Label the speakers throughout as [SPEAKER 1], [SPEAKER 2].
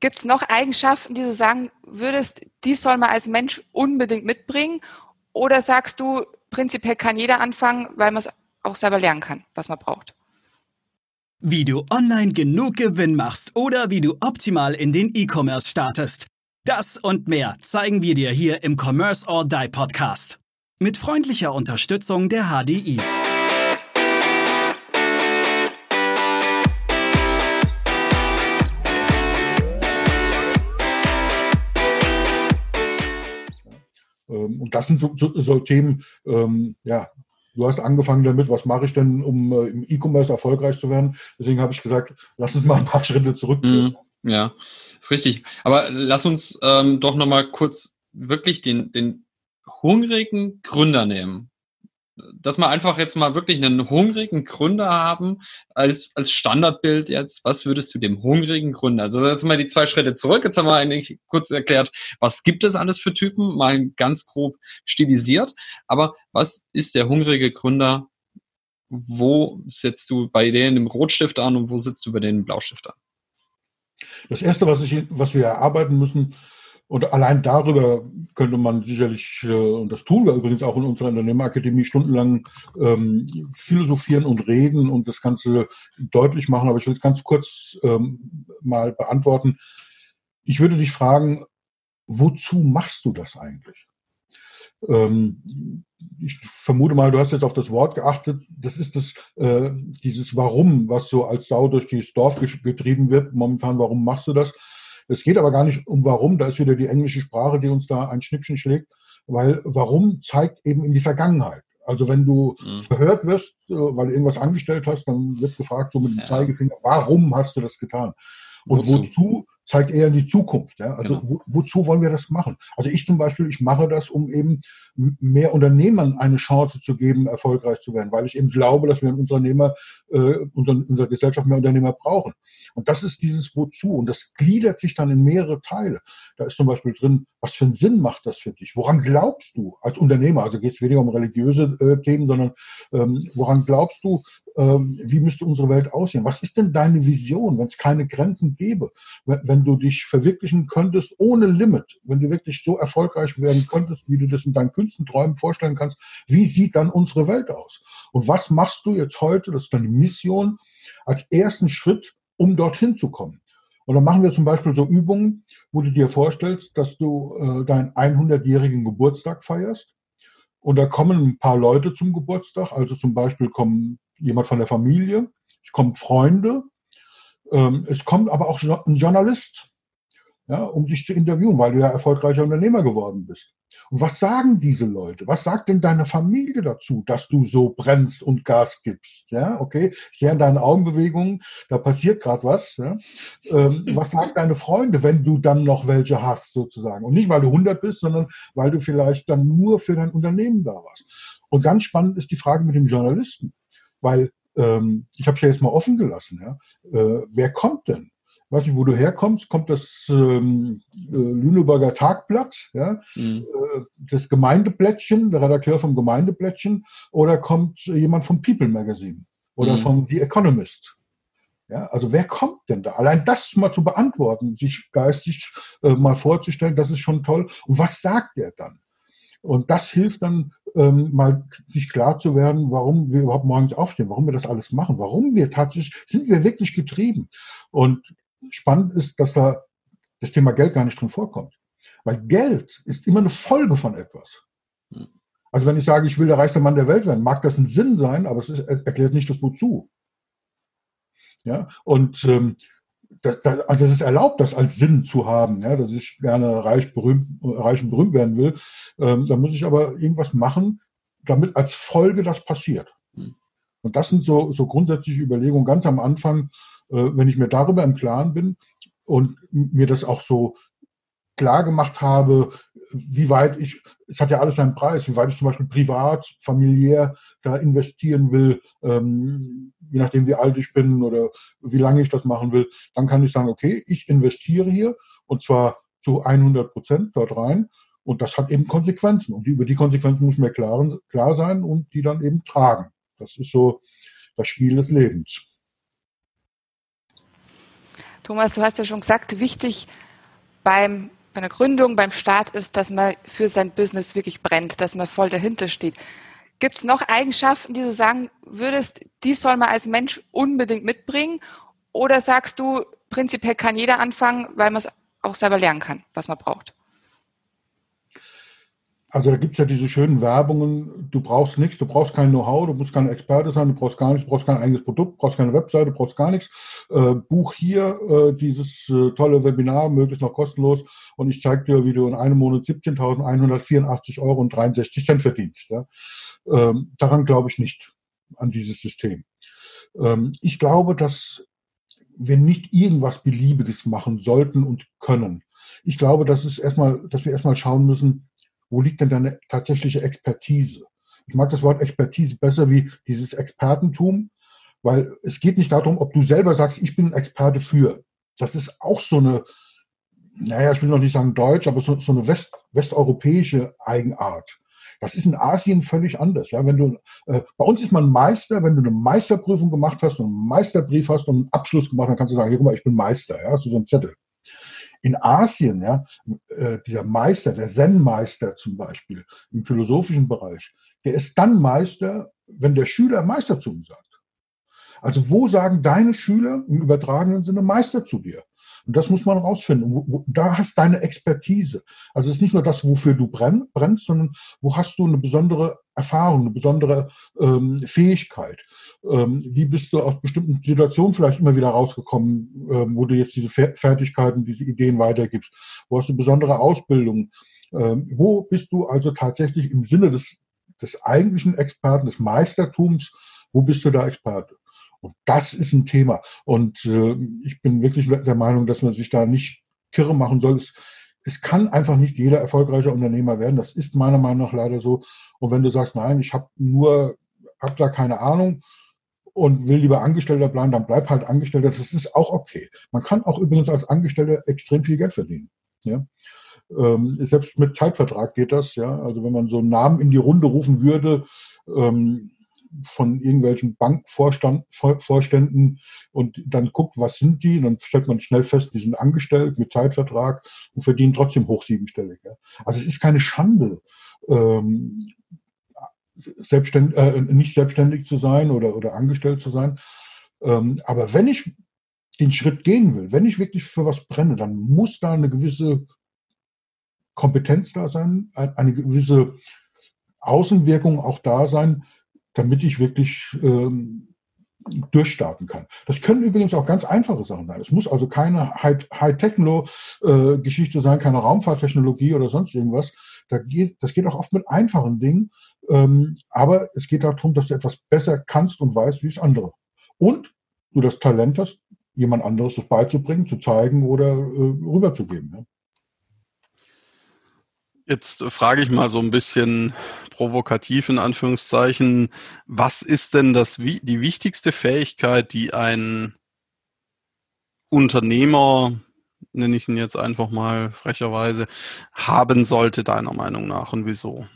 [SPEAKER 1] Gibt es noch Eigenschaften, die du sagen würdest, die soll man als Mensch unbedingt mitbringen? Oder sagst du, prinzipiell kann jeder anfangen, weil man es auch selber lernen kann, was man braucht?
[SPEAKER 2] Wie du online genug Gewinn machst oder wie du optimal in den E-Commerce startest. Das und mehr zeigen wir dir hier im Commerce or Die Podcast. Mit freundlicher Unterstützung der HDI.
[SPEAKER 3] Ähm, und das sind so, so, so Themen, ähm, ja, du hast angefangen damit, was mache ich denn, um äh, im E-Commerce erfolgreich zu werden? Deswegen habe ich gesagt, lass uns mal ein paar Schritte zurückgehen.
[SPEAKER 4] Mm, ja, ist richtig. Aber lass uns ähm, doch nochmal kurz wirklich den, den hungrigen Gründer nehmen dass wir einfach jetzt mal wirklich einen hungrigen Gründer haben als, als Standardbild jetzt. Was würdest du dem hungrigen Gründer? Also jetzt mal die zwei Schritte zurück. Jetzt haben wir eigentlich kurz erklärt, was gibt es alles für Typen, mal ganz grob stilisiert. Aber was ist der hungrige Gründer? Wo setzt du bei denen im Rotstift an und wo sitzt du bei denen im Blaustift an?
[SPEAKER 3] Das erste, was, ich, was wir erarbeiten müssen, und allein darüber könnte man sicherlich, äh, und das tun wir übrigens auch in unserer Unternehmerakademie, stundenlang ähm, philosophieren und reden und das Ganze deutlich machen. Aber ich will es ganz kurz ähm, mal beantworten. Ich würde dich fragen, wozu machst du das eigentlich? Ähm, ich vermute mal, du hast jetzt auf das Wort geachtet. Das ist das, äh, dieses Warum, was so als Sau durch dieses Dorf getrieben wird. Momentan, warum machst du das? Es geht aber gar nicht um warum, da ist wieder die englische Sprache, die uns da ein Schnippchen schlägt, weil warum zeigt eben in die Vergangenheit. Also wenn du mhm. verhört wirst, äh, weil du irgendwas angestellt hast, dann wird gefragt, so mit dem ja. Zeigefinger, warum hast du das getan? Und wozu, wozu zeigt eher in die Zukunft. Ja? Also genau. wo, wozu wollen wir das machen? Also ich zum Beispiel, ich mache das, um eben mehr Unternehmern eine Chance zu geben, erfolgreich zu werden, weil ich eben glaube, dass wir in Unternehmer, äh, unser, unserer Gesellschaft mehr Unternehmer brauchen. Und das ist dieses Wozu. Und das gliedert sich dann in mehrere Teile. Da ist zum Beispiel drin, was für einen Sinn macht das für dich? Woran glaubst du als Unternehmer? Also geht es weniger um religiöse äh, Themen, sondern ähm, woran glaubst du, wie müsste unsere Welt aussehen? Was ist denn deine Vision, wenn es keine Grenzen gäbe? Wenn, wenn du dich verwirklichen könntest ohne Limit, wenn du wirklich so erfolgreich werden könntest, wie du das in deinen kühnsten Träumen vorstellen kannst, wie sieht dann unsere Welt aus? Und was machst du jetzt heute, das ist deine Mission, als ersten Schritt, um dorthin zu kommen? Und dann machen wir zum Beispiel so Übungen, wo du dir vorstellst, dass du äh, deinen 100-jährigen Geburtstag feierst. Und da kommen ein paar Leute zum Geburtstag. Also zum Beispiel kommen jemand von der Familie, es kommen Freunde, ähm, es kommt aber auch ein Journalist, ja, um dich zu interviewen, weil du ja erfolgreicher Unternehmer geworden bist. Und was sagen diese Leute? Was sagt denn deine Familie dazu, dass du so brennst und Gas gibst? Ja, okay, ich sehe an deinen Augenbewegungen, da passiert gerade was. Ja? Ähm, was sagen deine Freunde, wenn du dann noch welche hast, sozusagen? Und nicht, weil du 100 bist, sondern weil du vielleicht dann nur für dein Unternehmen da warst. Und ganz spannend ist die Frage mit dem Journalisten. Weil ähm, ich habe es ja jetzt mal offen gelassen. Ja? Äh, wer kommt denn? Weiß nicht, wo du herkommst, kommt das ähm, äh, Lüneburger Tagblatt, ja? Mhm. Äh, das Gemeindeblättchen, der Redakteur vom Gemeindeblättchen, oder kommt jemand vom People Magazine oder mhm. vom The Economist? Ja, also wer kommt denn da? Allein das mal zu beantworten, sich geistig äh, mal vorzustellen, das ist schon toll. Und was sagt er dann? Und das hilft dann ähm, mal sich klar zu werden, warum wir überhaupt morgens aufstehen, warum wir das alles machen, warum wir tatsächlich, sind wir wirklich getrieben. Und spannend ist, dass da das Thema Geld gar nicht drin vorkommt. Weil Geld ist immer eine Folge von etwas. Also wenn ich sage, ich will der reichste Mann der Welt werden, mag das ein Sinn sein, aber es ist, erklärt nicht das Wozu. Ja, und ähm, das, das, also es ist erlaubt, das als Sinn zu haben, ja, dass ich gerne reich, berühmt, reich und berühmt werden will. Ähm, da muss ich aber irgendwas machen, damit als Folge das passiert. Hm. Und das sind so, so grundsätzliche Überlegungen ganz am Anfang, äh, wenn ich mir darüber im Klaren bin und mir das auch so klar gemacht habe, wie weit ich, es hat ja alles seinen Preis, wie weit ich zum Beispiel privat, familiär da investieren will, ähm, je nachdem wie alt ich bin oder wie lange ich das machen will, dann kann ich sagen, okay, ich investiere hier und zwar zu 100 Prozent dort rein und das hat eben Konsequenzen und über die Konsequenzen muss mir klar, klar sein und die dann eben tragen. Das ist so das Spiel des Lebens.
[SPEAKER 1] Thomas, du hast ja schon gesagt, wichtig beim, bei einer Gründung, beim Start ist, dass man für sein Business wirklich brennt, dass man voll dahinter steht. Gibt es noch Eigenschaften, die du sagen würdest, die soll man als Mensch unbedingt mitbringen? Oder sagst du, prinzipiell kann jeder anfangen, weil man es auch selber lernen kann, was man braucht?
[SPEAKER 3] Also da gibt es ja diese schönen Werbungen, du brauchst nichts, du brauchst kein Know-how, du musst kein Experte sein, du brauchst gar nichts, du brauchst kein eigenes Produkt, du brauchst keine Webseite, du brauchst gar nichts. Äh, buch hier äh, dieses äh, tolle Webinar, möglichst noch kostenlos und ich zeige dir, wie du in einem Monat 17.184 Euro und 63 Cent verdienst. Ja? Ähm, daran glaube ich nicht, an dieses System. Ähm, ich glaube, dass wir nicht irgendwas Beliebiges machen sollten und können. Ich glaube, dass, es erstmal, dass wir erstmal schauen müssen, wo liegt denn deine tatsächliche Expertise? Ich mag das Wort Expertise besser wie dieses Expertentum, weil es geht nicht darum, ob du selber sagst, ich bin ein Experte für. Das ist auch so eine, naja, ich will noch nicht sagen deutsch, aber so, so eine West, westeuropäische Eigenart. Das ist in Asien völlig anders. Ja, wenn du, äh, bei uns ist man Meister, wenn du eine Meisterprüfung gemacht hast und einen Meisterbrief hast und einen Abschluss gemacht, dann kannst du sagen, hier, guck mal, ich bin Meister. Ja, so ein Zettel. In Asien, ja, äh, dieser Meister, der Zen-Meister zum Beispiel im philosophischen Bereich, der ist dann Meister, wenn der Schüler Meister zu ihm sagt. Also wo sagen deine Schüler im übertragenen Sinne Meister zu dir? Und das muss man rausfinden. Wo, wo, da hast deine Expertise. Also es ist nicht nur das, wofür du brenn, brennst, sondern wo hast du eine besondere Erfahrung, eine besondere ähm, Fähigkeit. Ähm, wie bist du aus bestimmten Situationen vielleicht immer wieder rausgekommen, ähm, wo du jetzt diese Fertigkeiten, diese Ideen weitergibst? Wo hast du besondere Ausbildung? Ähm, wo bist du also tatsächlich im Sinne des, des eigentlichen Experten, des Meistertums, wo bist du da Experte? Und das ist ein Thema. Und äh, ich bin wirklich der Meinung, dass man sich da nicht kirre machen soll. Es, es kann einfach nicht jeder erfolgreicher Unternehmer werden. Das ist meiner Meinung nach leider so. Und wenn du sagst, nein, ich habe nur, habe da keine Ahnung und will lieber Angestellter bleiben, dann bleib halt Angestellter. Das ist auch okay. Man kann auch übrigens als Angestellter extrem viel Geld verdienen. Ja. Ähm, selbst mit Zeitvertrag geht das, ja. Also wenn man so einen Namen in die Runde rufen würde, ähm, von irgendwelchen Bankvorständen und dann guckt, was sind die, und dann stellt man schnell fest, die sind angestellt mit Zeitvertrag und verdienen trotzdem hoch siebenstellig. Also es ist keine Schande, ähm, selbstständig, äh, nicht selbstständig zu sein oder, oder angestellt zu sein. Ähm, aber wenn ich den Schritt gehen will, wenn ich wirklich für was brenne, dann muss da eine gewisse Kompetenz da sein, eine gewisse Außenwirkung auch da sein, damit ich wirklich ähm, durchstarten kann. Das können übrigens auch ganz einfache Sachen sein. Es muss also keine High-Techno-Geschichte sein, keine Raumfahrttechnologie oder sonst irgendwas. Da geht, das geht auch oft mit einfachen Dingen. Ähm, aber es geht darum, dass du etwas besser kannst und weißt, wie es andere. Und du das Talent hast, jemand anderes das beizubringen, zu zeigen oder äh, rüberzugeben.
[SPEAKER 5] Jetzt frage ich mal so ein bisschen provokativ in Anführungszeichen, was ist denn das, die wichtigste Fähigkeit, die ein Unternehmer, nenne ich ihn jetzt einfach mal frecherweise, haben sollte, deiner Meinung nach und wieso?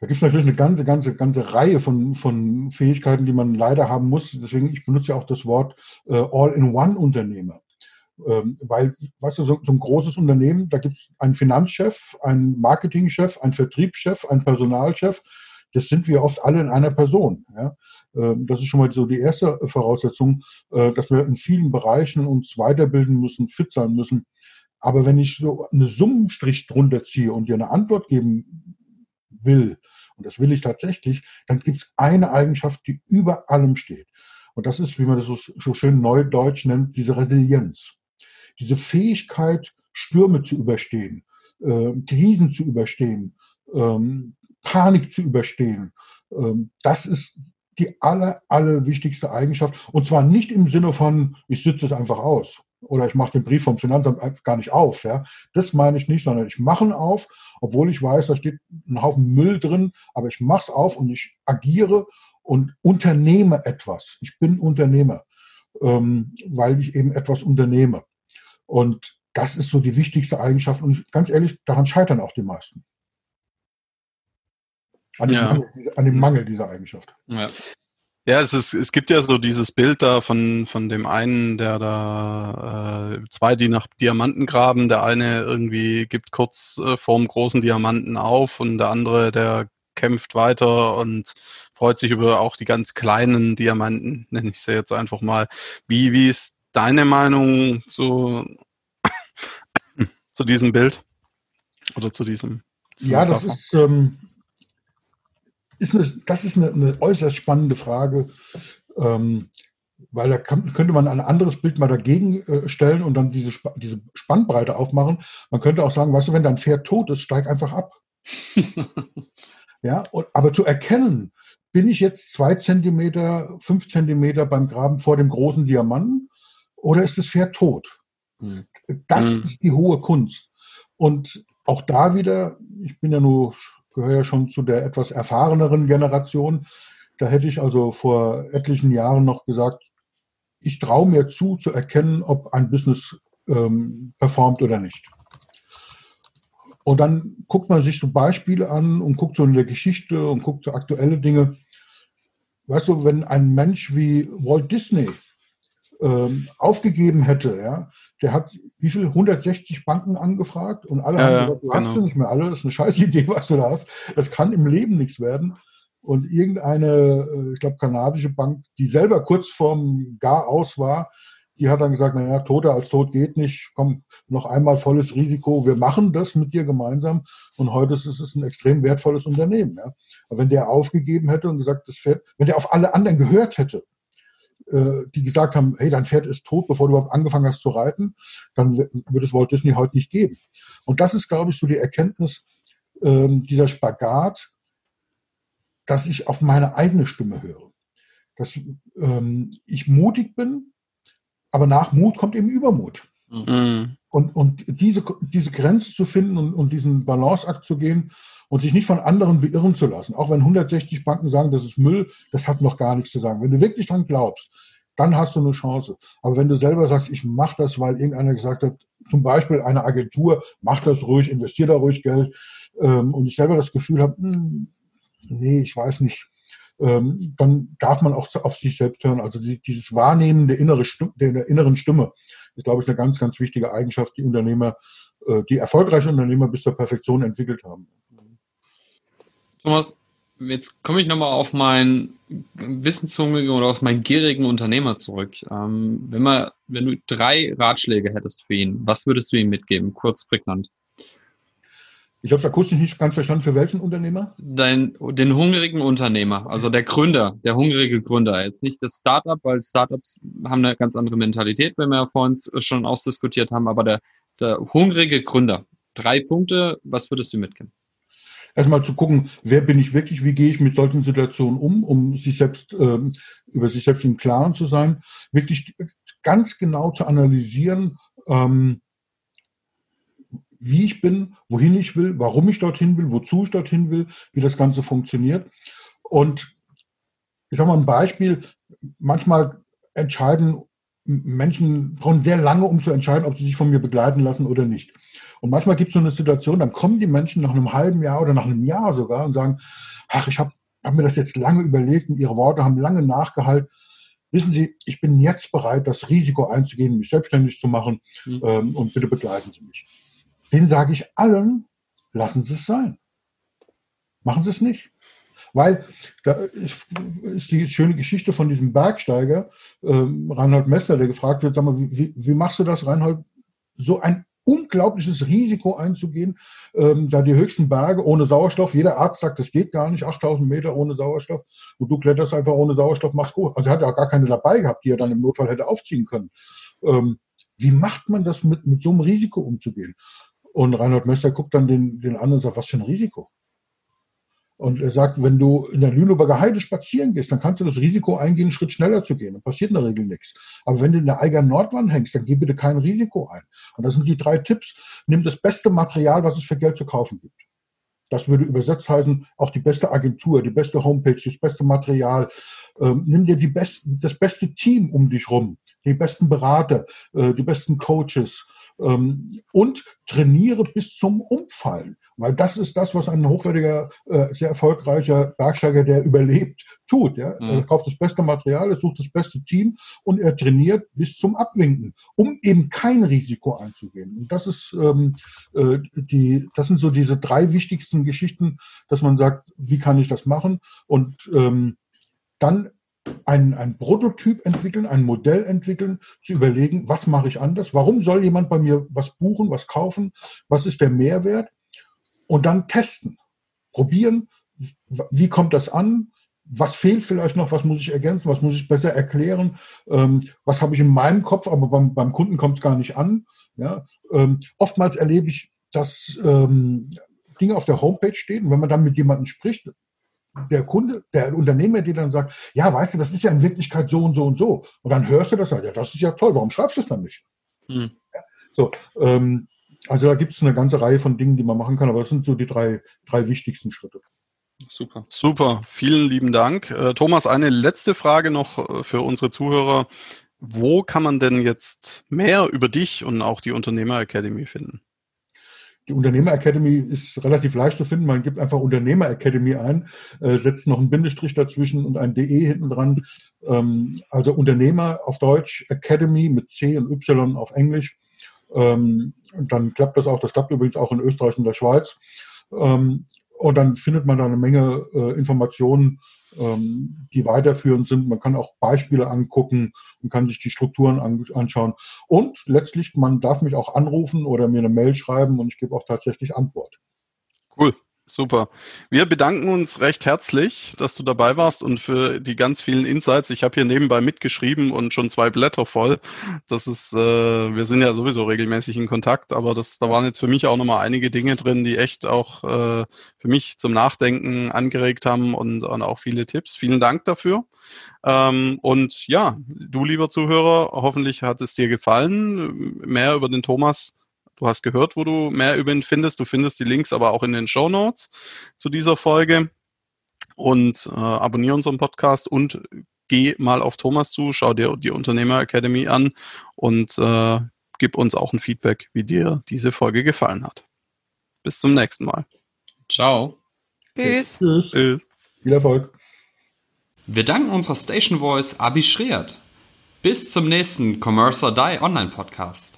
[SPEAKER 3] Da gibt es natürlich eine ganze, ganze, ganze Reihe von, von Fähigkeiten, die man leider haben muss. Deswegen, ich benutze ja auch das Wort äh, All-in-One-Unternehmer. Ähm, weil, weißt du, so, so, ein großes Unternehmen, da gibt es einen Finanzchef, einen Marketingchef, einen Vertriebschef, einen Personalchef. Das sind wir oft alle in einer Person. Ja? Ähm, das ist schon mal so die erste Voraussetzung, äh, dass wir in vielen Bereichen uns weiterbilden müssen, fit sein müssen. Aber wenn ich so eine Summenstrich drunter ziehe und dir eine Antwort geben will, und das will ich tatsächlich, dann gibt es eine Eigenschaft, die über allem steht. Und das ist, wie man das so schön neudeutsch nennt, diese Resilienz diese Fähigkeit, Stürme zu überstehen, äh, Krisen zu überstehen, ähm, Panik zu überstehen, ähm, das ist die aller, aller wichtigste Eigenschaft. Und zwar nicht im Sinne von, ich sitze es einfach aus oder ich mache den Brief vom Finanzamt gar nicht auf. Ja. Das meine ich nicht, sondern ich mache ihn auf, obwohl ich weiß, da steht ein Haufen Müll drin, aber ich mache es auf und ich agiere und unternehme etwas. Ich bin Unternehmer, ähm, weil ich eben etwas unternehme. Und das ist so die wichtigste Eigenschaft. Und ganz ehrlich, daran scheitern auch die meisten. An dem, ja. Mangel, an dem Mangel dieser Eigenschaft.
[SPEAKER 5] Ja. Ja, es, ist, es gibt ja so dieses Bild da von, von dem einen, der da äh, zwei, die nach Diamanten graben. Der eine irgendwie gibt kurz äh, vorm großen Diamanten auf und der andere, der kämpft weiter und freut sich über auch die ganz kleinen Diamanten, nenne ich sie jetzt einfach mal. Wie, wie ist deine Meinung zu, zu diesem Bild? Oder zu diesem?
[SPEAKER 3] Ja, das ist, ähm, ist eine, das ist eine, eine äußerst spannende Frage, ähm, weil da kann, könnte man ein anderes Bild mal dagegen äh, stellen und dann diese, diese Spannbreite aufmachen. Man könnte auch sagen, weißt du, wenn dein Pferd tot ist, steig einfach ab. ja, und, aber zu erkennen, bin ich jetzt zwei Zentimeter, fünf Zentimeter beim Graben vor dem großen Diamanten oder ist das Pferd tot? Mhm. Das mhm. ist die hohe Kunst. Und auch da wieder, ich bin ja nur gehöre ja schon zu der etwas erfahreneren Generation. Da hätte ich also vor etlichen Jahren noch gesagt, ich traue mir zu, zu erkennen, ob ein Business ähm, performt oder nicht. Und dann guckt man sich so Beispiele an und guckt so in der Geschichte und guckt so aktuelle Dinge. Weißt du, wenn ein Mensch wie Walt Disney ähm, aufgegeben hätte, ja, der hat wie viel 160 Banken angefragt und alle ja, haben gesagt, du genau. hast du nicht mehr alle, das ist eine scheiß Idee, was du da hast. Das kann im Leben nichts werden. Und irgendeine, äh, ich glaube, kanadische Bank, die selber kurz vorm Gar aus war, die hat dann gesagt, naja, Toter als Tod geht nicht, komm, noch einmal volles Risiko, wir machen das mit dir gemeinsam und heute ist es ein extrem wertvolles Unternehmen. Ja. Aber wenn der aufgegeben hätte und gesagt, das Pferd, wenn der auf alle anderen gehört hätte, äh, die gesagt haben, hey, dein Pferd ist tot, bevor du überhaupt angefangen hast zu reiten, dann würde es Walt Disney heute nicht geben. Und das ist, glaube ich, so die Erkenntnis ähm, dieser Spagat, dass ich auf meine eigene Stimme höre. Dass ähm, ich mutig bin, aber nach Mut kommt eben Übermut. Mhm. Und, und diese, diese Grenze zu finden und, und diesen Balanceakt zu gehen, und sich nicht von anderen beirren zu lassen. Auch wenn 160 Banken sagen, das ist Müll, das hat noch gar nichts zu sagen. Wenn du wirklich dran glaubst, dann hast du eine Chance. Aber wenn du selber sagst, ich mache das, weil irgendeiner gesagt hat, zum Beispiel eine Agentur, mach das ruhig, investier da ruhig Geld, ähm, und ich selber das Gefühl habe, hm, nee, ich weiß nicht, ähm, dann darf man auch auf sich selbst hören. Also die, dieses Wahrnehmen der, innere Stimme, der inneren Stimme ist, glaube ich, eine ganz, ganz wichtige Eigenschaft, die Unternehmer, äh, die erfolgreiche Unternehmer bis zur Perfektion entwickelt haben.
[SPEAKER 4] Thomas, jetzt komme ich nochmal auf meinen wissenshungrigen oder auf meinen gierigen Unternehmer zurück. Ähm, wenn, man, wenn du drei Ratschläge hättest für ihn, was würdest du ihm mitgeben? Kurz prägnant.
[SPEAKER 3] Ich habe es akustisch nicht ganz verstanden. Für welchen Unternehmer?
[SPEAKER 4] Dein, den hungrigen Unternehmer, also der Gründer, der hungrige Gründer. Jetzt nicht das Startup, weil Startups haben eine ganz andere Mentalität, wenn wir ja vorhin schon ausdiskutiert haben, aber der, der hungrige Gründer. Drei Punkte, was würdest du mitgeben?
[SPEAKER 3] Erstmal zu gucken, wer bin ich wirklich, wie gehe ich mit solchen Situationen um, um sich selbst, ähm, über sich selbst im Klaren zu sein, wirklich ganz genau zu analysieren, ähm, wie ich bin, wohin ich will, warum ich dorthin will, wozu ich dorthin will, wie das Ganze funktioniert. Und ich sage mal ein Beispiel, manchmal entscheiden Menschen brauchen sehr lange, um zu entscheiden, ob sie sich von mir begleiten lassen oder nicht. Und manchmal gibt es so eine Situation, dann kommen die Menschen nach einem halben Jahr oder nach einem Jahr sogar und sagen, ach, ich habe hab mir das jetzt lange überlegt und Ihre Worte haben lange nachgehalten. Wissen Sie, ich bin jetzt bereit, das Risiko einzugehen, mich selbstständig zu machen mhm. ähm, und bitte begleiten Sie mich. Den sage ich allen, lassen Sie es sein. Machen Sie es nicht. Weil da ist, ist, die schöne Geschichte von diesem Bergsteiger, ähm, Reinhold Messler, der gefragt wird, sag mal, wie, wie machst du das, Reinhold, so ein unglaubliches Risiko einzugehen, ähm, da die höchsten Berge ohne Sauerstoff, jeder Arzt sagt, das geht gar nicht, 8000 Meter ohne Sauerstoff und du kletterst einfach ohne Sauerstoff, machst gut. Also er hat ja gar keine dabei gehabt, die er dann im Notfall hätte aufziehen können. Ähm, wie macht man das mit, mit so einem Risiko umzugehen? Und Reinhold Mester guckt dann den, den an und sagt, was für ein Risiko? Und er sagt, wenn du in der Lüneburger Heide spazieren gehst, dann kannst du das Risiko eingehen, einen Schritt schneller zu gehen. Dann passiert in der Regel nichts. Aber wenn du in der Eiger Nordwand hängst, dann geh bitte kein Risiko ein. Und das sind die drei Tipps. Nimm das beste Material, was es für Geld zu kaufen gibt. Das würde übersetzt heißen, auch die beste Agentur, die beste Homepage, das beste Material. Ähm, nimm dir die besten, das beste Team um dich rum. Die besten Berater, äh, die besten Coaches ähm, und trainiere bis zum Umfallen. Weil das ist das, was ein hochwertiger, äh, sehr erfolgreicher Bergsteiger, der überlebt, tut. Ja? Mhm. Er kauft das beste Material, er sucht das beste Team und er trainiert bis zum Abwinken, um eben kein Risiko einzugehen. Und das ist ähm, äh, die, das sind so diese drei wichtigsten Geschichten, dass man sagt, wie kann ich das machen? Und ähm, dann ein, ein Prototyp entwickeln, ein Modell entwickeln, zu überlegen, was mache ich anders? Warum soll jemand bei mir was buchen, was kaufen? Was ist der Mehrwert? Und dann testen, probieren, wie kommt das an? Was fehlt vielleicht noch? Was muss ich ergänzen? Was muss ich besser erklären? Ähm, was habe ich in meinem Kopf, aber beim, beim Kunden kommt es gar nicht an. Ja? Ähm, oftmals erlebe ich, dass ähm, Dinge auf der Homepage stehen. Und wenn man dann mit jemandem spricht, der Kunde, der Unternehmer, der dann sagt, ja, weißt du, das ist ja in Wirklichkeit so und so und so. Und dann hörst du das halt, ja, das ist ja toll, warum schreibst du es dann nicht? Hm. So, ähm, also da gibt es eine ganze Reihe von Dingen, die man machen kann, aber das sind so die drei, drei wichtigsten Schritte.
[SPEAKER 5] Super. Super. Vielen lieben Dank. Äh, Thomas, eine letzte Frage noch äh, für unsere Zuhörer. Wo kann man denn jetzt mehr über dich und auch die Unternehmer Academy finden?
[SPEAKER 3] Die Unternehmer Academy ist relativ leicht zu finden. Man gibt einfach Unternehmer Academy ein, äh, setzt noch einen Bindestrich dazwischen und ein DE hinten dran. Ähm, also Unternehmer auf Deutsch, Academy mit C und Y auf Englisch. Ähm, dann klappt das auch. Das klappt übrigens auch in Österreich und der Schweiz. Ähm, und dann findet man da eine Menge äh, Informationen ähm, die weiterführend sind. Man kann auch Beispiele angucken und kann sich die Strukturen an, anschauen. Und letztlich, man darf mich auch anrufen oder mir eine Mail schreiben und ich gebe auch tatsächlich Antwort.
[SPEAKER 5] Cool. Super. Wir bedanken uns recht herzlich, dass du dabei warst und für die ganz vielen Insights. Ich habe hier nebenbei mitgeschrieben und schon zwei Blätter voll. Das ist, äh, wir sind ja sowieso regelmäßig in Kontakt, aber das, da waren jetzt für mich auch nochmal einige Dinge drin, die echt auch äh, für mich zum Nachdenken angeregt haben und, und auch viele Tipps. Vielen Dank dafür. Ähm, und ja, du lieber Zuhörer, hoffentlich hat es dir gefallen. Mehr über den Thomas Du hast gehört, wo du mehr über ihn findest. Du findest die Links aber auch in den Show Notes zu dieser Folge. Und äh, abonniere unseren Podcast und geh mal auf Thomas zu, schau dir die Unternehmer Academy an und äh, gib uns auch ein Feedback, wie dir diese Folge gefallen hat. Bis zum nächsten Mal.
[SPEAKER 4] Ciao.
[SPEAKER 1] Tschüss.
[SPEAKER 3] Tschüss. Viel Erfolg.
[SPEAKER 4] Wir danken unserer Station Voice Abi Schreert. Bis zum nächsten Commerce or Die Online Podcast.